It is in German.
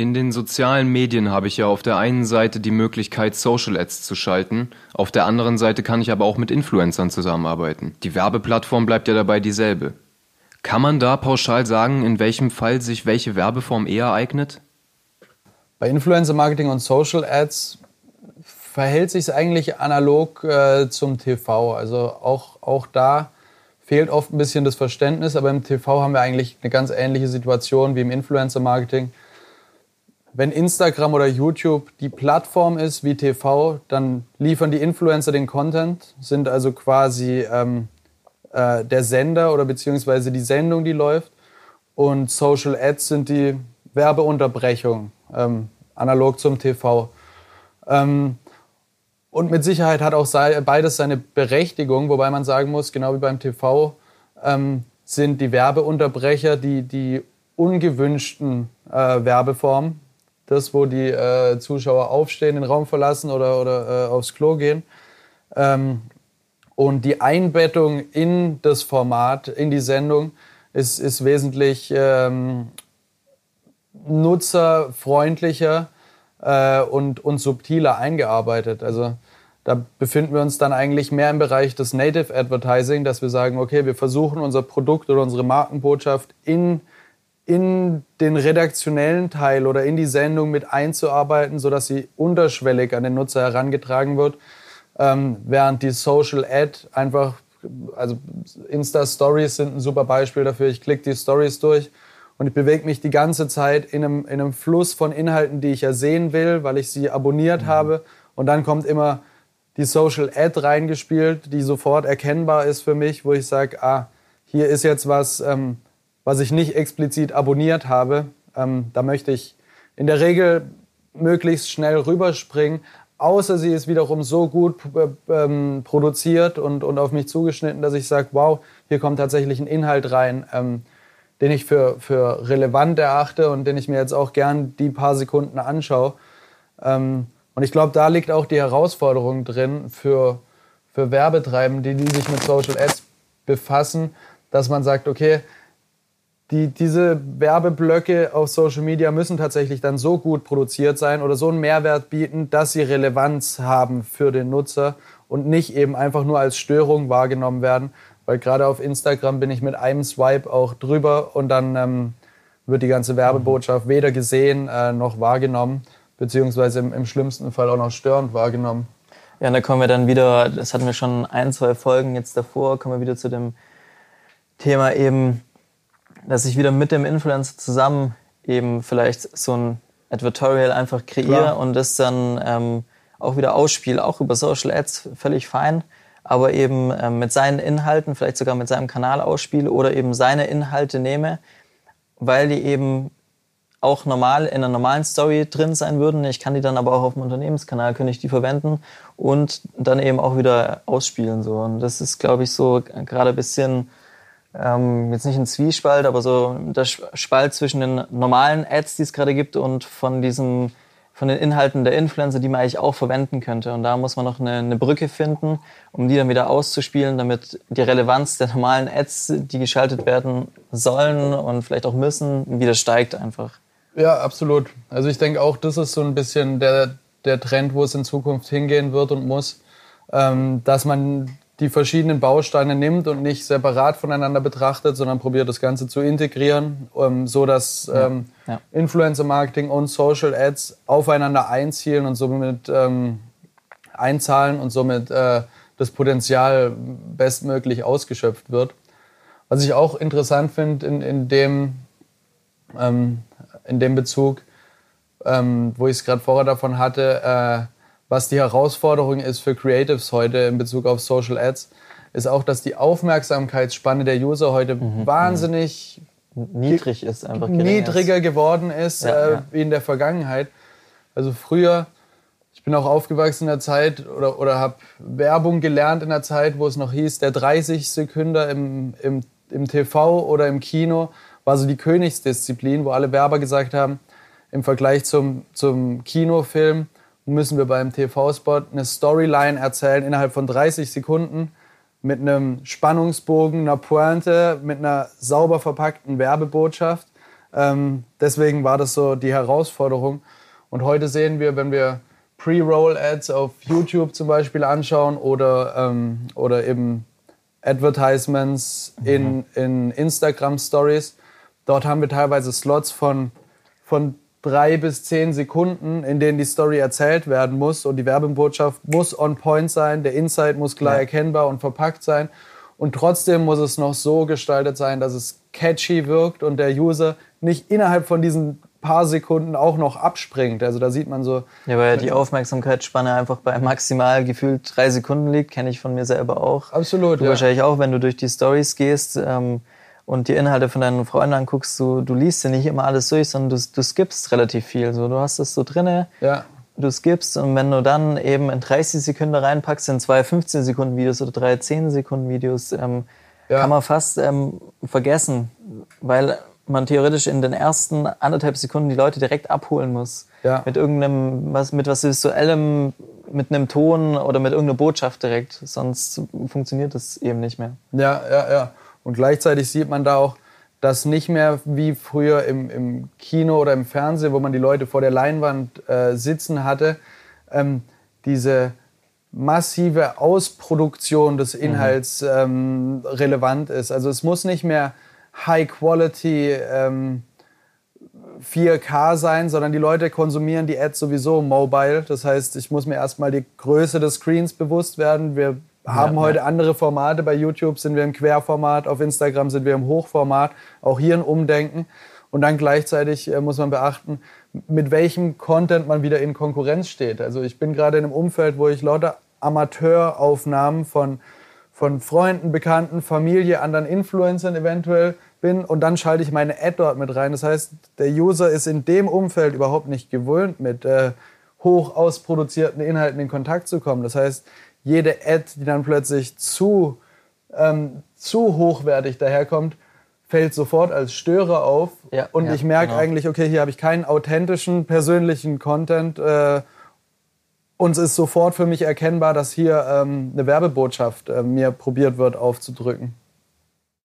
In den sozialen Medien habe ich ja auf der einen Seite die Möglichkeit, Social Ads zu schalten, auf der anderen Seite kann ich aber auch mit Influencern zusammenarbeiten. Die Werbeplattform bleibt ja dabei dieselbe. Kann man da pauschal sagen, in welchem Fall sich welche Werbeform eher eignet? Bei Influencer Marketing und Social Ads verhält sich es eigentlich analog äh, zum TV. Also auch, auch da fehlt oft ein bisschen das Verständnis, aber im TV haben wir eigentlich eine ganz ähnliche Situation wie im Influencer Marketing. Wenn Instagram oder YouTube die Plattform ist wie TV, dann liefern die Influencer den Content, sind also quasi ähm, äh, der Sender oder beziehungsweise die Sendung, die läuft. Und Social Ads sind die Werbeunterbrechung, ähm, analog zum TV. Ähm, und mit Sicherheit hat auch beides seine Berechtigung, wobei man sagen muss, genau wie beim TV, ähm, sind die Werbeunterbrecher die, die ungewünschten äh, Werbeformen. Das, wo die äh, Zuschauer aufstehen, den Raum verlassen oder, oder äh, aufs Klo gehen. Ähm, und die Einbettung in das Format, in die Sendung, ist, ist wesentlich ähm, nutzerfreundlicher äh, und, und subtiler eingearbeitet. Also da befinden wir uns dann eigentlich mehr im Bereich des Native Advertising, dass wir sagen, okay, wir versuchen unser Produkt oder unsere Markenbotschaft in, in den redaktionellen Teil oder in die Sendung mit einzuarbeiten, sodass sie unterschwellig an den Nutzer herangetragen wird, ähm, während die Social Ad einfach, also Insta Stories sind ein super Beispiel dafür. Ich klicke die Stories durch und ich bewege mich die ganze Zeit in einem, in einem Fluss von Inhalten, die ich ja sehen will, weil ich sie abonniert mhm. habe. Und dann kommt immer die Social Ad reingespielt, die sofort erkennbar ist für mich, wo ich sage, ah, hier ist jetzt was, ähm, was ich nicht explizit abonniert habe. Ähm, da möchte ich in der Regel möglichst schnell rüberspringen, außer sie ist wiederum so gut ähm, produziert und, und auf mich zugeschnitten, dass ich sage, wow, hier kommt tatsächlich ein Inhalt rein, ähm, den ich für, für relevant erachte und den ich mir jetzt auch gern die paar Sekunden anschaue. Ähm, und ich glaube, da liegt auch die Herausforderung drin für, für Werbetreibende, die sich mit Social Ads befassen, dass man sagt, okay, die, diese Werbeblöcke auf Social Media müssen tatsächlich dann so gut produziert sein oder so einen Mehrwert bieten, dass sie Relevanz haben für den Nutzer und nicht eben einfach nur als Störung wahrgenommen werden, weil gerade auf Instagram bin ich mit einem Swipe auch drüber und dann ähm, wird die ganze Werbebotschaft weder gesehen äh, noch wahrgenommen, beziehungsweise im, im schlimmsten Fall auch noch störend wahrgenommen. Ja, und da kommen wir dann wieder, das hatten wir schon ein, zwei Folgen jetzt davor, kommen wir wieder zu dem Thema eben, dass ich wieder mit dem Influencer zusammen eben vielleicht so ein Advertorial einfach kreiere Klar. und das dann ähm, auch wieder ausspiele, auch über Social Ads, völlig fein aber eben äh, mit seinen Inhalten, vielleicht sogar mit seinem Kanal ausspiele oder eben seine Inhalte nehme, weil die eben auch normal in einer normalen Story drin sein würden. Ich kann die dann aber auch auf dem Unternehmenskanal könnte ich die verwenden und dann eben auch wieder ausspielen so. Und das ist, glaube ich, so gerade ein bisschen ähm, jetzt nicht ein Zwiespalt, aber so der Spalt zwischen den normalen Ads, die es gerade gibt, und von diesem von den Inhalten der Influencer, die man eigentlich auch verwenden könnte. Und da muss man noch eine, eine, Brücke finden, um die dann wieder auszuspielen, damit die Relevanz der normalen Ads, die geschaltet werden sollen und vielleicht auch müssen, wieder steigt einfach. Ja, absolut. Also ich denke auch, das ist so ein bisschen der, der Trend, wo es in Zukunft hingehen wird und muss, ähm, dass man die verschiedenen Bausteine nimmt und nicht separat voneinander betrachtet, sondern probiert das Ganze zu integrieren, ähm, so dass ähm, ja, ja. Influencer Marketing und Social Ads aufeinander einzielen und somit ähm, einzahlen und somit äh, das Potenzial bestmöglich ausgeschöpft wird. Was ich auch interessant finde in, in, dem, ähm, in dem Bezug, ähm, wo ich es gerade vorher davon hatte, äh, was die Herausforderung ist für Creatives heute in Bezug auf Social Ads, ist auch, dass die Aufmerksamkeitsspanne der User heute mhm. wahnsinnig niedrig ist, einfach niedriger ist. geworden ist ja, äh, ja. wie in der Vergangenheit. Also früher, ich bin auch aufgewachsen in der Zeit oder, oder habe Werbung gelernt in der Zeit, wo es noch hieß, der 30 Sekünder im, im, im TV oder im Kino war so die Königsdisziplin, wo alle Werber gesagt haben, im Vergleich zum, zum Kinofilm, müssen wir beim TV-Spot eine Storyline erzählen innerhalb von 30 Sekunden mit einem Spannungsbogen, einer Pointe, mit einer sauber verpackten Werbebotschaft. Ähm, deswegen war das so die Herausforderung. Und heute sehen wir, wenn wir Pre-Roll-Ads auf YouTube zum Beispiel anschauen oder, ähm, oder eben Advertisements in, mhm. in Instagram Stories, dort haben wir teilweise Slots von, von drei bis zehn Sekunden, in denen die Story erzählt werden muss und die Werbebotschaft muss on point sein, der Insight muss klar ja. erkennbar und verpackt sein und trotzdem muss es noch so gestaltet sein, dass es catchy wirkt und der User nicht innerhalb von diesen paar Sekunden auch noch abspringt. Also da sieht man so. Ja, weil die Aufmerksamkeitsspanne einfach bei maximal gefühlt drei Sekunden liegt, kenne ich von mir selber auch. Absolut. Du ja. wahrscheinlich auch, wenn du durch die Stories gehst ähm, und die Inhalte von deinen Freunden anguckst, du, du liest ja nicht immer alles durch, sondern du, du skippst relativ viel. So, du hast es so drinne. Ja. Du skippst und wenn du dann eben in 30 Sekunden reinpackst, in zwei 15 Sekunden Videos oder drei 10 Sekunden Videos, ähm, ja. kann man fast ähm, vergessen, weil man theoretisch in den ersten anderthalb Sekunden die Leute direkt abholen muss. Ja. Mit irgendeinem, was, mit was Visuellem, mit einem Ton oder mit irgendeiner Botschaft direkt. Sonst funktioniert das eben nicht mehr. Ja, ja, ja. Und gleichzeitig sieht man da auch, dass nicht mehr wie früher im, im Kino oder im Fernsehen, wo man die Leute vor der Leinwand äh, sitzen hatte, ähm, diese massive Ausproduktion des mhm. Inhalts mhm. ähm, relevant ist. Also es muss nicht mehr High Quality ähm, 4K sein, sondern die Leute konsumieren die Ads sowieso mobile. Das heißt, ich muss mir erstmal die Größe des Screens bewusst werden. Wir haben ja, heute ja. andere Formate. Bei YouTube sind wir im Querformat, auf Instagram sind wir im Hochformat. Auch hier ein Umdenken. Und dann gleichzeitig äh, muss man beachten, mit welchem Content man wieder in Konkurrenz steht. Also ich bin gerade in einem Umfeld, wo ich lauter Amateuraufnahmen von von Freunden, Bekannten, Familie, anderen Influencern eventuell bin und dann schalte ich meine Ad dort mit rein. Das heißt, der User ist in dem Umfeld überhaupt nicht gewöhnt, mit äh, hoch ausproduzierten Inhalten in Kontakt zu kommen. Das heißt, jede Ad, die dann plötzlich zu, ähm, zu hochwertig daherkommt, fällt sofort als Störer auf. Ja, und ja, ich merke genau. eigentlich, okay, hier habe ich keinen authentischen, persönlichen Content. Äh, und es ist sofort für mich erkennbar, dass hier ähm, eine Werbebotschaft äh, mir probiert wird aufzudrücken.